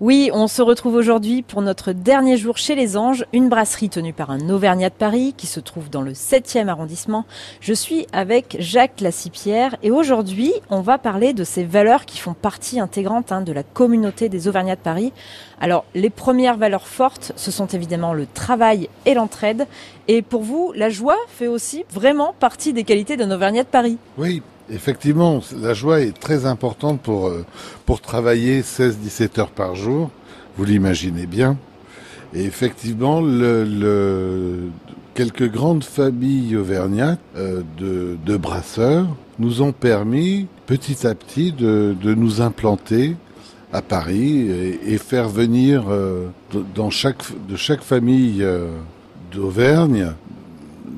Oui, on se retrouve aujourd'hui pour notre dernier jour chez les Anges, une brasserie tenue par un Auvergnat de Paris qui se trouve dans le 7e arrondissement. Je suis avec Jacques Lassipierre et aujourd'hui, on va parler de ces valeurs qui font partie intégrante hein, de la communauté des Auvergnats de Paris. Alors, les premières valeurs fortes, ce sont évidemment le travail et l'entraide. Et pour vous, la joie fait aussi vraiment partie des qualités d'un Auvergnat de Paris. Oui, Effectivement, la joie est très importante pour, euh, pour travailler 16-17 heures par jour, vous l'imaginez bien. Et effectivement, quelques grandes familles auvergnates euh, de, brasseurs nous ont permis petit à petit de, nous implanter à Paris et, faire venir euh, dans chaque, de chaque famille d'Auvergne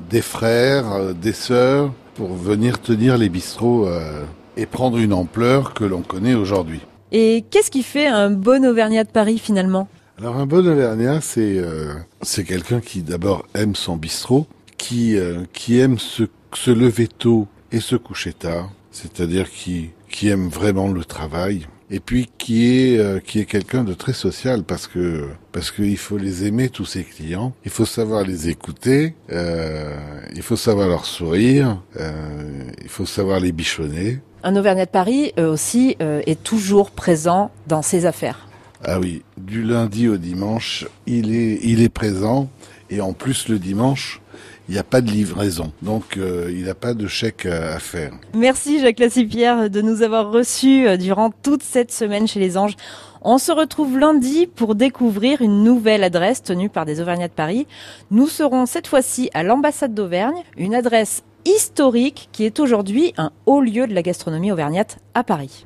des frères, des sœurs, pour venir tenir les bistrots euh, et prendre une ampleur que l'on connaît aujourd'hui. Et qu'est-ce qui fait un bon Auvergnat de Paris finalement? Alors un bon Auvergnat, c'est euh, c'est quelqu'un qui d'abord aime son bistrot, qui euh, qui aime se, se lever tôt et se coucher tard, c'est-à-dire qui qui aime vraiment le travail, et puis qui est euh, qui est quelqu'un de très social parce que parce qu'il faut les aimer tous ses clients, il faut savoir les écouter, euh, il faut savoir leur sourire, euh, il faut savoir les bichonner. Un Auvergnat de Paris euh, aussi euh, est toujours présent dans ses affaires. Ah oui, du lundi au dimanche, il est il est présent et en plus le dimanche, il n'y a pas de livraison, donc euh, il n'a pas de chèque à, faire. Merci Jacques Lassipierre de nous avoir reçus euh, durant toute cette semaine chez les Anges. On se retrouve lundi pour découvrir une nouvelle adresse tenue par des Auvergnats de Paris. Nous serons cette fois-ci à l'ambassade d'Auvergne, une adresse historique qui est aujourd'hui un haut lieu de la gastronomie auvergnate à Paris.